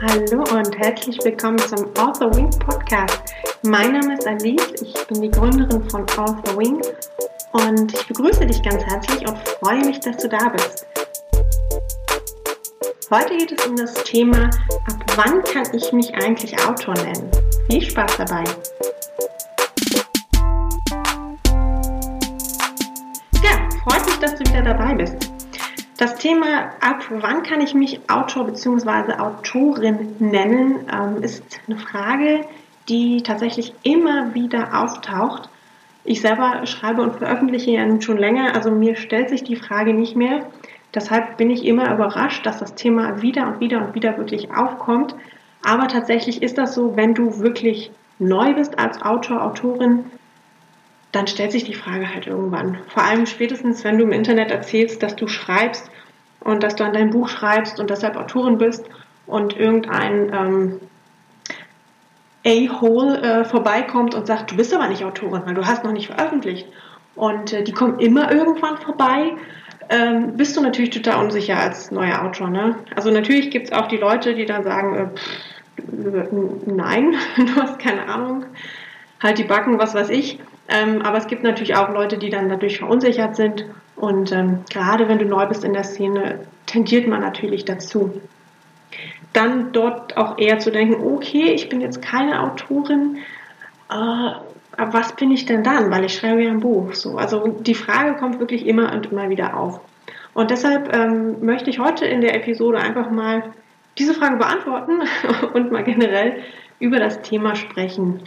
Hallo und herzlich willkommen zum Author Wing Podcast. Mein Name ist Alice, ich bin die Gründerin von Author Wing und ich begrüße dich ganz herzlich und freue mich, dass du da bist. Heute geht es um das Thema, ab wann kann ich mich eigentlich Autor nennen? Viel Spaß dabei! Ja, freut mich, dass du wieder dabei bist. Das Thema, ab wann kann ich mich Autor bzw. Autorin nennen, ähm, ist eine Frage, die tatsächlich immer wieder auftaucht. Ich selber schreibe und veröffentliche ja schon länger, also mir stellt sich die Frage nicht mehr. Deshalb bin ich immer überrascht, dass das Thema wieder und wieder und wieder wirklich aufkommt. Aber tatsächlich ist das so, wenn du wirklich neu bist als Autor, Autorin, dann stellt sich die Frage halt irgendwann. Vor allem spätestens, wenn du im Internet erzählst, dass du schreibst und dass du an deinem Buch schreibst und deshalb Autorin bist und irgendein ähm, A-Hole äh, vorbeikommt und sagt, du bist aber nicht Autorin, weil du hast noch nicht veröffentlicht. Und äh, die kommen immer irgendwann vorbei. Ähm, bist du natürlich total unsicher als neuer Autor. Ne? Also natürlich gibt es auch die Leute, die dann sagen, äh, pff, nein, du hast keine Ahnung, halt die Backen, was weiß ich. Ähm, aber es gibt natürlich auch Leute, die dann dadurch verunsichert sind. Und ähm, gerade wenn du neu bist in der Szene, tendiert man natürlich dazu. Dann dort auch eher zu denken, okay, ich bin jetzt keine Autorin, äh, aber was bin ich denn dann? Weil ich schreibe ja ein Buch. So, also die Frage kommt wirklich immer und immer wieder auf. Und deshalb ähm, möchte ich heute in der Episode einfach mal diese Frage beantworten und mal generell über das Thema sprechen.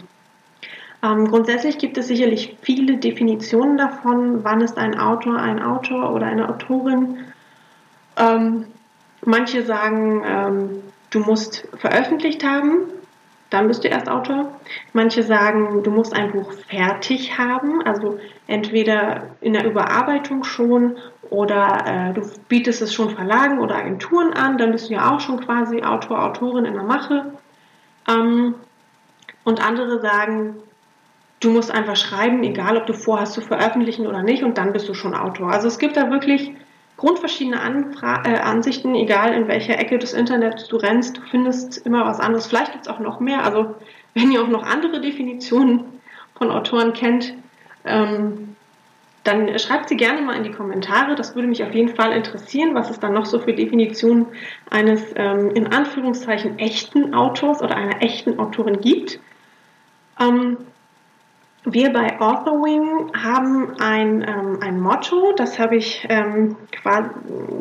Ähm, grundsätzlich gibt es sicherlich viele Definitionen davon, wann ist ein Autor ein Autor oder eine Autorin. Ähm, manche sagen, ähm, du musst veröffentlicht haben, dann bist du erst Autor. Manche sagen, du musst ein Buch fertig haben, also entweder in der Überarbeitung schon oder äh, du bietest es schon Verlagen oder Agenturen an, dann bist du ja auch schon quasi Autor, Autorin in der Mache. Ähm, und andere sagen, du musst einfach schreiben, egal ob du vorhast zu veröffentlichen oder nicht, und dann bist du schon Autor. Also es gibt da wirklich grundverschiedene Anfra äh, Ansichten, egal in welcher Ecke des Internets du rennst, du findest immer was anderes. Vielleicht gibt es auch noch mehr. Also wenn ihr auch noch andere Definitionen von Autoren kennt, ähm, dann schreibt sie gerne mal in die Kommentare. Das würde mich auf jeden Fall interessieren, was es dann noch so für Definitionen eines ähm, in Anführungszeichen echten Autors oder einer echten Autorin gibt. Ähm, wir bei Authorwing haben ein, ähm, ein Motto, das habe ich ähm, quasi,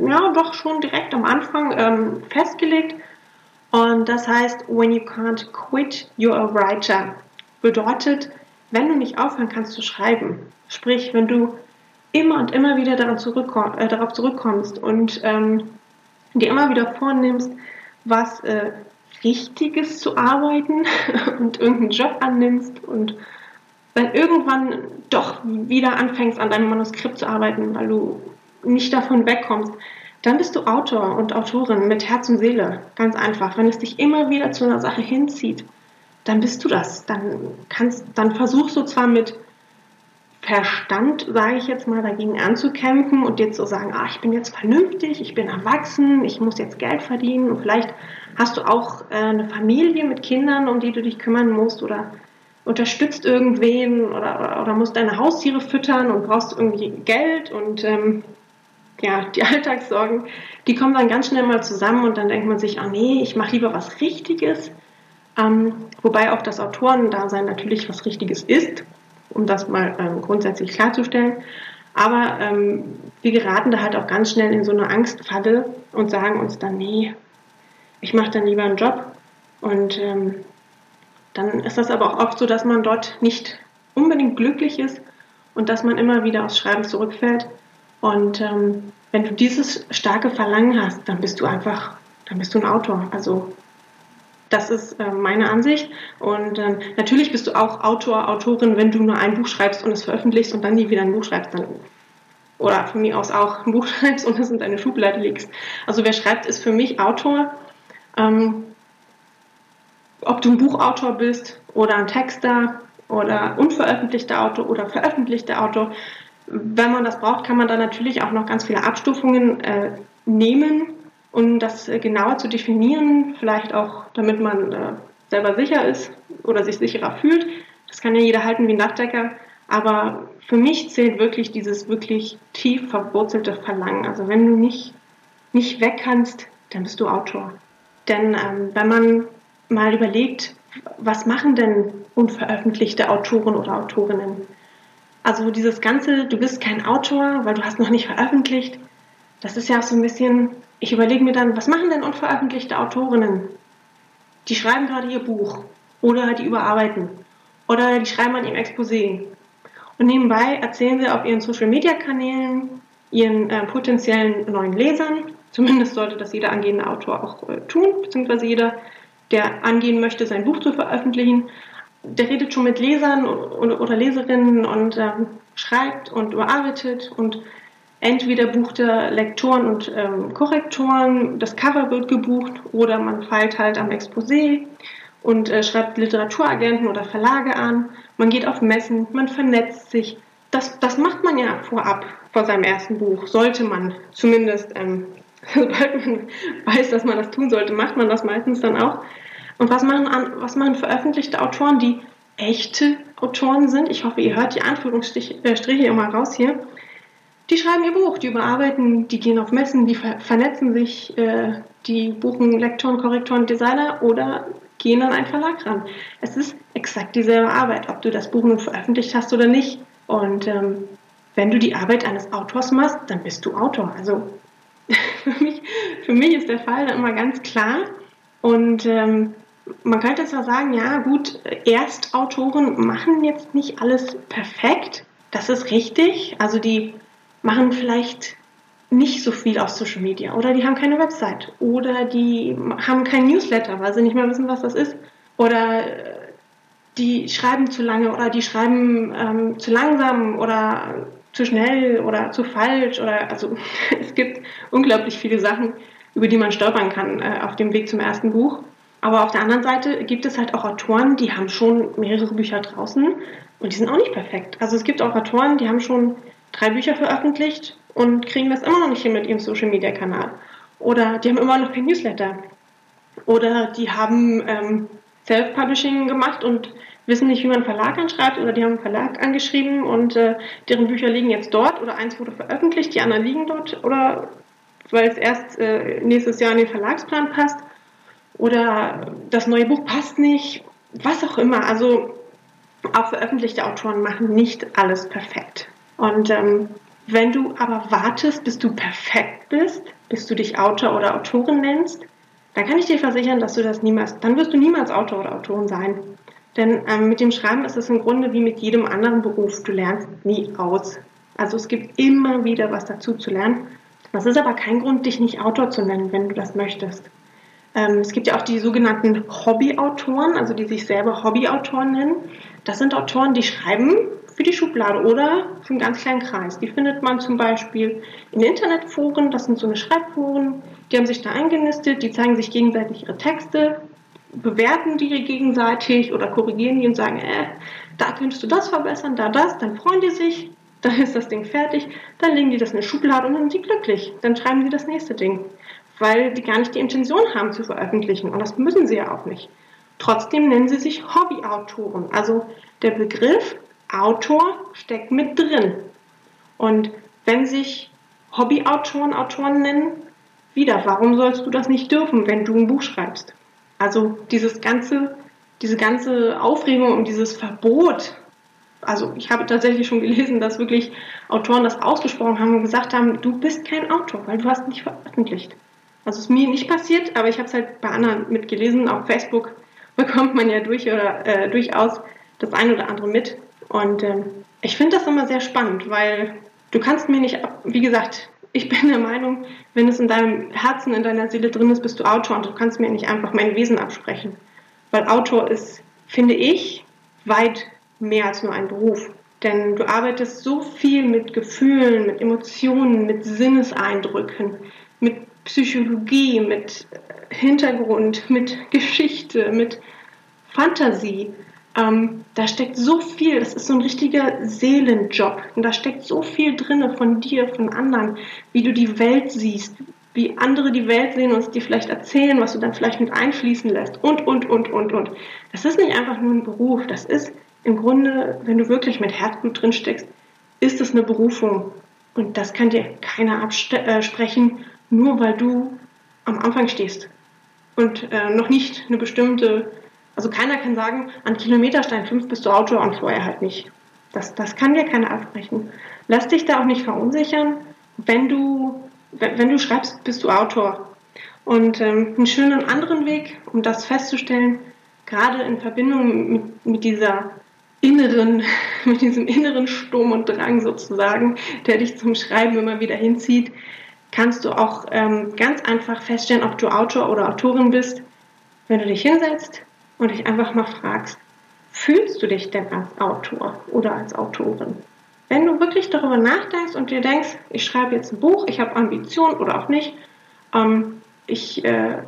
ja, doch schon direkt am Anfang ähm, festgelegt. Und das heißt, when you can't quit, you're a writer. Bedeutet, wenn du nicht aufhören kannst zu schreiben, sprich, wenn du immer und immer wieder daran zurückkomm, äh, darauf zurückkommst und ähm, dir immer wieder vornimmst, was äh, Richtiges zu arbeiten und irgendeinen Job annimmst und dann irgendwann doch wieder anfängst an deinem Manuskript zu arbeiten, weil du nicht davon wegkommst, dann bist du Autor und Autorin mit Herz und Seele. Ganz einfach. Wenn es dich immer wieder zu einer Sache hinzieht, dann bist du das. Dann kannst, dann versuchst du zwar mit Verstand, sage ich jetzt mal, dagegen anzukämpfen und dir zu sagen, ah, ich bin jetzt vernünftig, ich bin erwachsen, ich muss jetzt Geld verdienen und vielleicht hast du auch äh, eine Familie mit Kindern, um die du dich kümmern musst oder unterstützt irgendwen oder, oder, musst deine Haustiere füttern und brauchst irgendwie Geld und ähm, ja, die Alltagssorgen, die kommen dann ganz schnell mal zusammen und dann denkt man sich, ah nee, ich mache lieber was Richtiges. Ähm, wobei auch das Autorendasein natürlich was Richtiges ist, um das mal ähm, grundsätzlich klarzustellen. Aber ähm, wir geraten da halt auch ganz schnell in so eine Angstfalle und sagen uns dann, nee, ich mache dann lieber einen Job und ähm, dann ist das aber auch oft so, dass man dort nicht unbedingt glücklich ist und dass man immer wieder aufs Schreiben zurückfällt. Und ähm, wenn du dieses starke Verlangen hast, dann bist du einfach, dann bist du ein Autor. Also das ist äh, meine Ansicht. Und ähm, natürlich bist du auch Autor, Autorin, wenn du nur ein Buch schreibst und es veröffentlichst und dann nie wieder ein Buch schreibst, dann oder von mir aus auch ein Buch schreibst und es in deine Schublade legst. Also wer schreibt, ist für mich Autor. Ähm, ob du ein Buchautor bist oder ein Texter oder unveröffentlichter Autor oder veröffentlichter Autor, wenn man das braucht, kann man da natürlich auch noch ganz viele Abstufungen äh, nehmen, um das äh, genauer zu definieren, vielleicht auch damit man äh, selber sicher ist oder sich sicherer fühlt. Das kann ja jeder halten wie ein Dachdecker. Aber für mich zählt wirklich dieses wirklich tief verwurzelte Verlangen. Also wenn du nicht, nicht weg kannst, dann bist du Autor. Denn ähm, wenn man mal überlegt, was machen denn unveröffentlichte Autoren oder Autorinnen? Also dieses ganze, du bist kein Autor, weil du hast noch nicht veröffentlicht, das ist ja auch so ein bisschen, ich überlege mir dann, was machen denn unveröffentlichte Autorinnen? Die schreiben gerade ihr Buch oder die überarbeiten oder die schreiben an ihrem Exposé. Und nebenbei erzählen sie auf ihren Social-Media-Kanälen ihren äh, potenziellen neuen Lesern, zumindest sollte das jeder angehende Autor auch äh, tun, beziehungsweise jeder, der angehen möchte, sein Buch zu veröffentlichen, der redet schon mit Lesern oder Leserinnen und ähm, schreibt und überarbeitet und entweder bucht er Lektoren und ähm, Korrektoren, das Cover wird gebucht oder man feilt halt am Exposé und äh, schreibt Literaturagenten oder Verlage an. Man geht auf Messen, man vernetzt sich. Das, das macht man ja vorab vor seinem ersten Buch. Sollte man zumindest, ähm, sobald man weiß, dass man das tun sollte, macht man das meistens dann auch. Und was machen, was machen veröffentlichte Autoren, die echte Autoren sind? Ich hoffe, ihr hört die Anführungsstriche immer raus hier. Die schreiben ihr Buch, die überarbeiten, die gehen auf Messen, die ver vernetzen sich, äh, die buchen Lektoren, Korrektoren, Designer oder gehen an einen Verlag ran. Es ist exakt dieselbe Arbeit, ob du das Buch nun veröffentlicht hast oder nicht. Und ähm, wenn du die Arbeit eines Autors machst, dann bist du Autor. Also für mich, für mich ist der Fall dann immer ganz klar. Und ähm, man könnte zwar sagen, ja gut, Erstautoren machen jetzt nicht alles perfekt. Das ist richtig. Also die machen vielleicht nicht so viel auf Social Media oder die haben keine Website oder die haben kein Newsletter, weil sie nicht mehr wissen, was das ist oder äh, die schreiben zu lange oder die schreiben ähm, zu langsam oder zu schnell oder zu falsch oder also es gibt unglaublich viele Sachen, über die man stolpern kann äh, auf dem Weg zum ersten Buch. Aber auf der anderen Seite gibt es halt auch Autoren, die haben schon mehrere Bücher draußen und die sind auch nicht perfekt. Also es gibt auch Autoren, die haben schon drei Bücher veröffentlicht und kriegen das immer noch nicht hin mit ihrem Social Media Kanal. Oder die haben immer noch kein Newsletter. Oder die haben ähm, Self-Publishing gemacht und wissen nicht, wie man einen Verlag anschreibt. Oder die haben einen Verlag angeschrieben und äh, deren Bücher liegen jetzt dort. Oder eins wurde veröffentlicht, die anderen liegen dort. Oder weil es erst äh, nächstes Jahr in den Verlagsplan passt. Oder das neue Buch passt nicht. Was auch immer. Also auch veröffentlichte Autoren machen nicht alles perfekt. Und ähm, wenn du aber wartest, bis du perfekt bist, bis du dich Autor oder Autorin nennst, dann kann ich dir versichern, dass du das niemals, dann wirst du niemals Autor oder Autorin sein. Denn ähm, mit dem Schreiben ist es im Grunde wie mit jedem anderen Beruf. Du lernst nie aus. Also es gibt immer wieder was dazu zu lernen. Das ist aber kein Grund, dich nicht Autor zu nennen, wenn du das möchtest. Ähm, es gibt ja auch die sogenannten Hobbyautoren, also die sich selber Hobbyautoren nennen. Das sind Autoren, die schreiben für die Schublade oder für einen ganz kleinen Kreis. Die findet man zum Beispiel in Internetforen, das sind so eine Schreibforen, die haben sich da eingenistet, die zeigen sich gegenseitig ihre Texte, bewerten die gegenseitig oder korrigieren die und sagen, äh, da könntest du das verbessern, da das, dann freuen die sich, dann ist das Ding fertig, dann legen die das in eine Schublade und dann sind die glücklich. Dann schreiben sie das nächste Ding, weil die gar nicht die Intention haben zu veröffentlichen und das müssen sie ja auch nicht. Trotzdem nennen sie sich Hobbyautoren. Also der Begriff Autor steckt mit drin. Und wenn sich Hobbyautoren Autoren nennen, wieder, warum sollst du das nicht dürfen, wenn du ein Buch schreibst? Also dieses ganze, diese ganze Aufregung um dieses Verbot. Also ich habe tatsächlich schon gelesen, dass wirklich Autoren das ausgesprochen haben und gesagt haben, du bist kein Autor, weil du hast nicht veröffentlicht. Also es ist mir nicht passiert, aber ich habe es halt bei anderen mitgelesen. Auf Facebook bekommt man ja durch oder, äh, durchaus das eine oder andere mit. Und ähm, ich finde das immer sehr spannend, weil du kannst mir nicht, wie gesagt, ich bin der Meinung, wenn es in deinem Herzen, in deiner Seele drin ist, bist du Autor und du kannst mir nicht einfach mein Wesen absprechen. Weil Autor ist, finde ich, weit mehr als nur ein Beruf. Denn du arbeitest so viel mit Gefühlen, mit Emotionen, mit Sinneseindrücken, mit Psychologie, mit Hintergrund, mit Geschichte, mit Fantasie. Ähm, da steckt so viel, das ist so ein richtiger Seelenjob. Und da steckt so viel drin von dir, von anderen, wie du die Welt siehst, wie andere die Welt sehen und es dir vielleicht erzählen, was du dann vielleicht mit einfließen lässt und, und, und, und, und. Das ist nicht einfach nur ein Beruf, das ist im Grunde, wenn du wirklich mit Herzblut drin steckst, ist es eine Berufung. Und das kann dir keiner absprechen, äh, nur weil du am Anfang stehst und äh, noch nicht eine bestimmte, also keiner kann sagen, an Kilometerstein 5 bist du Autor und vorher halt nicht. Das, das kann dir keiner absprechen. Lass dich da auch nicht verunsichern. Wenn du, wenn du schreibst, bist du Autor. Und ähm, einen schönen anderen Weg, um das festzustellen, gerade in Verbindung mit, mit dieser inneren, mit diesem inneren Sturm und Drang sozusagen, der dich zum Schreiben immer wieder hinzieht, kannst du auch ähm, ganz einfach feststellen, ob du Autor oder Autorin bist, wenn du dich hinsetzt und dich einfach mal fragst, fühlst du dich denn als Autor oder als Autorin? Wenn du wirklich darüber nachdenkst und dir denkst, ich schreibe jetzt ein Buch, ich habe Ambitionen oder auch nicht, ähm, ich äh,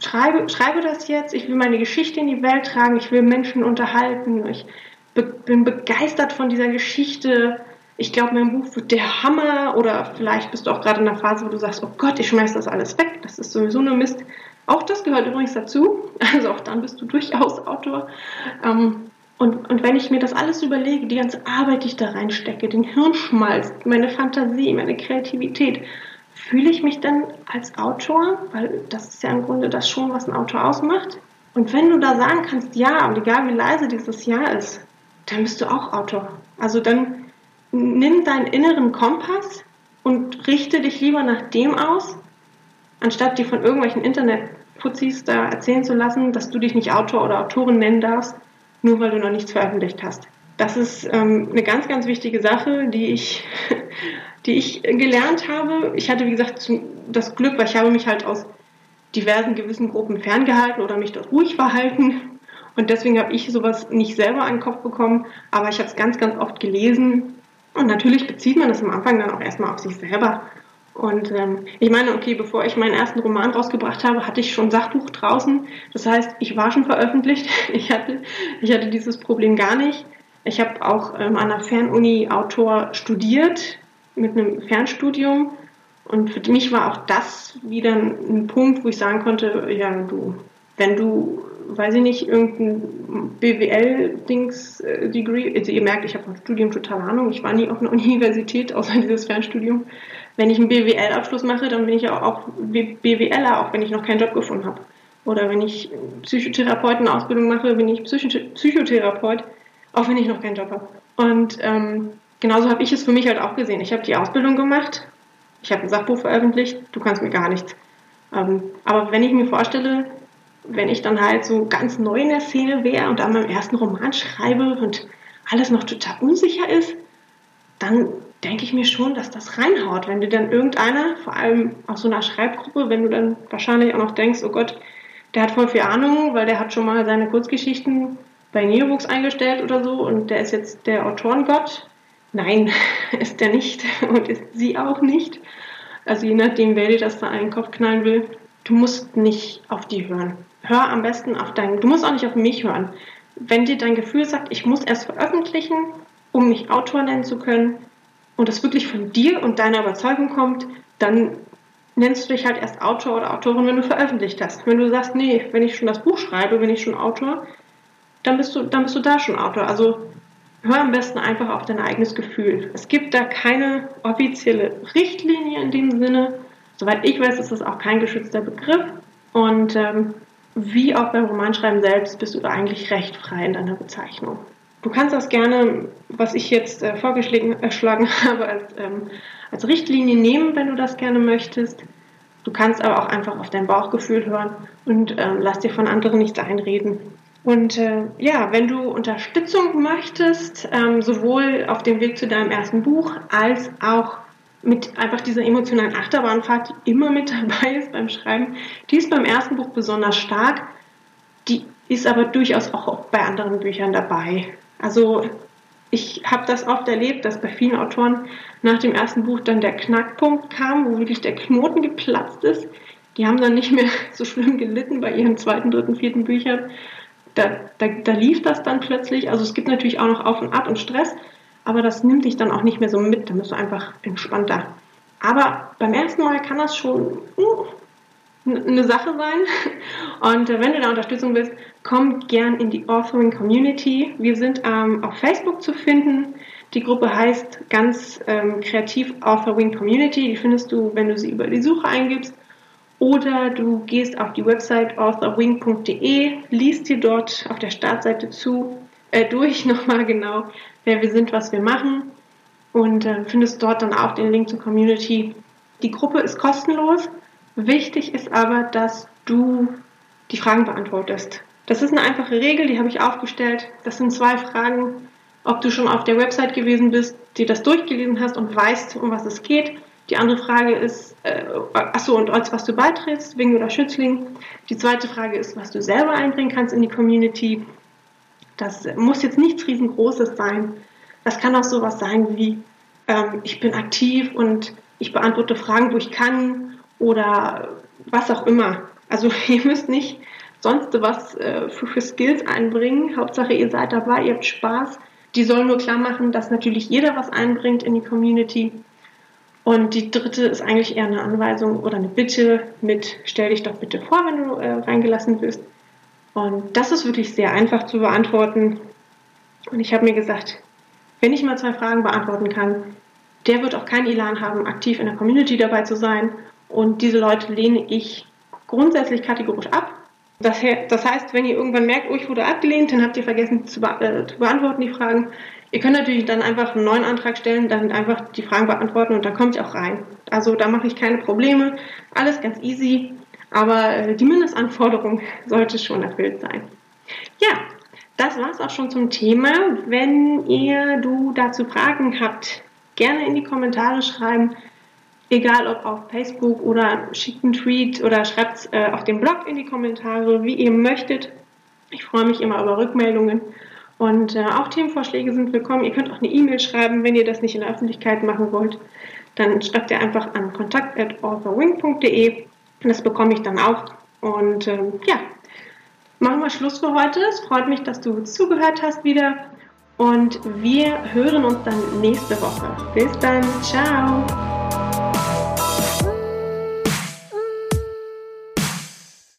schreibe, schreibe das jetzt, ich will meine Geschichte in die Welt tragen, ich will Menschen unterhalten, ich be bin begeistert von dieser Geschichte, ich glaube, mein Buch wird der Hammer oder vielleicht bist du auch gerade in einer Phase, wo du sagst, oh Gott, ich schmeiß das alles weg, das ist sowieso nur Mist. Auch das gehört übrigens dazu, also auch dann bist du durchaus Autor. Ähm, und, und wenn ich mir das alles überlege, die ganze Arbeit, die ich da reinstecke, den Hirnschmalz, meine Fantasie, meine Kreativität, fühle ich mich dann als Autor? Weil das ist ja im Grunde das schon, was ein Autor ausmacht. Und wenn du da sagen kannst, ja, und egal wie leise dieses Ja ist, dann bist du auch Autor. Also dann nimm deinen inneren Kompass und richte dich lieber nach dem aus, anstatt dir von irgendwelchen Internetputzis da erzählen zu lassen, dass du dich nicht Autor oder Autorin nennen darfst, nur weil du noch nichts veröffentlicht hast. Das ist ähm, eine ganz, ganz wichtige Sache, die ich, die ich gelernt habe. Ich hatte, wie gesagt, das Glück, weil ich habe mich halt aus diversen gewissen Gruppen ferngehalten oder mich dort ruhig verhalten. Und deswegen habe ich sowas nicht selber an den Kopf bekommen, aber ich habe es ganz, ganz oft gelesen und natürlich bezieht man das am Anfang dann auch erstmal auf sich selber. Und ähm, ich meine, okay, bevor ich meinen ersten Roman rausgebracht habe, hatte ich schon Sachbuch draußen. Das heißt, ich war schon veröffentlicht. Ich hatte, ich hatte dieses Problem gar nicht. Ich habe auch ähm, an der Fernuni Autor studiert mit einem Fernstudium. Und für mich war auch das wieder ein Punkt, wo ich sagen konnte, ja, du, wenn du weiß ich nicht, irgendein BWL-Dings-Degree. Äh, also ihr merkt, ich habe vom Studium total Ahnung. Ich war nie auf einer Universität, außer dieses Fernstudium. Wenn ich einen BWL-Abschluss mache, dann bin ich auch, auch BWLer, auch wenn ich noch keinen Job gefunden habe. Oder wenn ich Psychotherapeutenausbildung mache, bin ich Psychotherapeut, auch wenn ich noch keinen Job habe. Und ähm, genauso habe ich es für mich halt auch gesehen. Ich habe die Ausbildung gemacht, ich habe ein Sachbuch veröffentlicht, du kannst mir gar nichts. Ähm, aber wenn ich mir vorstelle, wenn ich dann halt so ganz neu in der Szene wäre und an meinem ersten Roman schreibe und alles noch total unsicher ist, dann denke ich mir schon, dass das reinhaut. Wenn dir dann irgendeiner, vor allem aus so einer Schreibgruppe, wenn du dann wahrscheinlich auch noch denkst, oh Gott, der hat voll viel Ahnung, weil der hat schon mal seine Kurzgeschichten bei Neobooks eingestellt oder so und der ist jetzt der Autorengott. Nein, ist der nicht und ist sie auch nicht. Also je nachdem, wer dir das da einen Kopf knallen will, du musst nicht auf die hören hör am besten auf dein, du musst auch nicht auf mich hören. Wenn dir dein Gefühl sagt, ich muss erst veröffentlichen, um mich Autor nennen zu können, und das wirklich von dir und deiner Überzeugung kommt, dann nennst du dich halt erst Autor oder Autorin, wenn du veröffentlicht hast. Wenn du sagst, nee, wenn ich schon das Buch schreibe, bin ich schon Autor, dann bist du, dann bist du da schon Autor. Also hör am besten einfach auf dein eigenes Gefühl. Es gibt da keine offizielle Richtlinie in dem Sinne. Soweit ich weiß, ist das auch kein geschützter Begriff. Und ähm, wie auch beim Romanschreiben selbst bist du da eigentlich recht frei in deiner Bezeichnung. Du kannst das gerne, was ich jetzt äh, vorgeschlagen habe, als, ähm, als Richtlinie nehmen, wenn du das gerne möchtest. Du kannst aber auch einfach auf dein Bauchgefühl hören und ähm, lass dir von anderen nichts einreden. Und äh, ja, wenn du Unterstützung möchtest, ähm, sowohl auf dem Weg zu deinem ersten Buch als auch mit einfach dieser emotionalen Achterbahnfahrt, die immer mit dabei ist beim Schreiben. Die ist beim ersten Buch besonders stark. Die ist aber durchaus auch bei anderen Büchern dabei. Also ich habe das oft erlebt, dass bei vielen Autoren nach dem ersten Buch dann der Knackpunkt kam, wo wirklich der Knoten geplatzt ist. Die haben dann nicht mehr so schlimm gelitten bei ihren zweiten, dritten, vierten Büchern. Da, da, da lief das dann plötzlich. Also es gibt natürlich auch noch Auf und Ab und Stress, aber das nimmt dich dann auch nicht mehr so mit, dann bist du einfach entspannter. Aber beim ersten Mal kann das schon uh, eine Sache sein. Und äh, wenn du da Unterstützung willst, komm gern in die Authoring Community. Wir sind ähm, auf Facebook zu finden. Die Gruppe heißt ganz ähm, kreativ Authoring Community. Die findest du, wenn du sie über die Suche eingibst. Oder du gehst auf die Website authorwing.de, liest dir dort auf der Startseite zu, äh, durch nochmal genau, wer wir sind, was wir machen und äh, findest dort dann auch den Link zur Community. Die Gruppe ist kostenlos. Wichtig ist aber, dass du die Fragen beantwortest. Das ist eine einfache Regel, die habe ich aufgestellt. Das sind zwei Fragen, ob du schon auf der Website gewesen bist, dir das durchgelesen hast und weißt, um was es geht die andere Frage ist, äh, achso, und als was du beitrittst, Wing oder Schützling. Die zweite Frage ist, was du selber einbringen kannst in die Community. Das muss jetzt nichts riesengroßes sein. Das kann auch sowas sein wie, ähm, ich bin aktiv und ich beantworte Fragen, wo ich kann oder was auch immer. Also ihr müsst nicht sonst was äh, für, Skills einbringen. Hauptsache ihr seid dabei, ihr habt Spaß. Die sollen nur klar machen, dass natürlich jeder was einbringt in die Community und die dritte ist eigentlich eher eine Anweisung oder eine Bitte mit, stell dich doch bitte vor, wenn du äh, reingelassen wirst. Und das ist wirklich sehr einfach zu beantworten. Und ich habe mir gesagt, wenn ich mal zwei Fragen beantworten kann, der wird auch kein Elan haben, aktiv in der Community dabei zu sein. Und diese Leute lehne ich grundsätzlich kategorisch ab. Das, heißt, wenn ihr irgendwann merkt, oh, ich wurde abgelehnt, dann habt ihr vergessen zu, be äh, zu beantworten die Fragen, Ihr könnt natürlich dann einfach einen neuen Antrag stellen, dann einfach die Fragen beantworten und dann kommt ihr auch rein. Also da mache ich keine Probleme. Alles ganz easy. Aber äh, die Mindestanforderung sollte schon erfüllt sein. Ja, das war es auch schon zum Thema. Wenn ihr du dazu Fragen habt, gerne in die Kommentare schreiben. Egal ob auf Facebook oder schickt einen Tweet oder schreibt äh, auf dem Blog in die Kommentare, wie ihr möchtet. Ich freue mich immer über Rückmeldungen. Und äh, auch Themenvorschläge sind willkommen. Ihr könnt auch eine E-Mail schreiben, wenn ihr das nicht in der Öffentlichkeit machen wollt. Dann schreibt ihr einfach an kontakt.authorwing.de. Das bekomme ich dann auch. Und ähm, ja, machen wir Schluss für heute. Es freut mich, dass du zugehört hast wieder. Und wir hören uns dann nächste Woche. Bis dann. Ciao.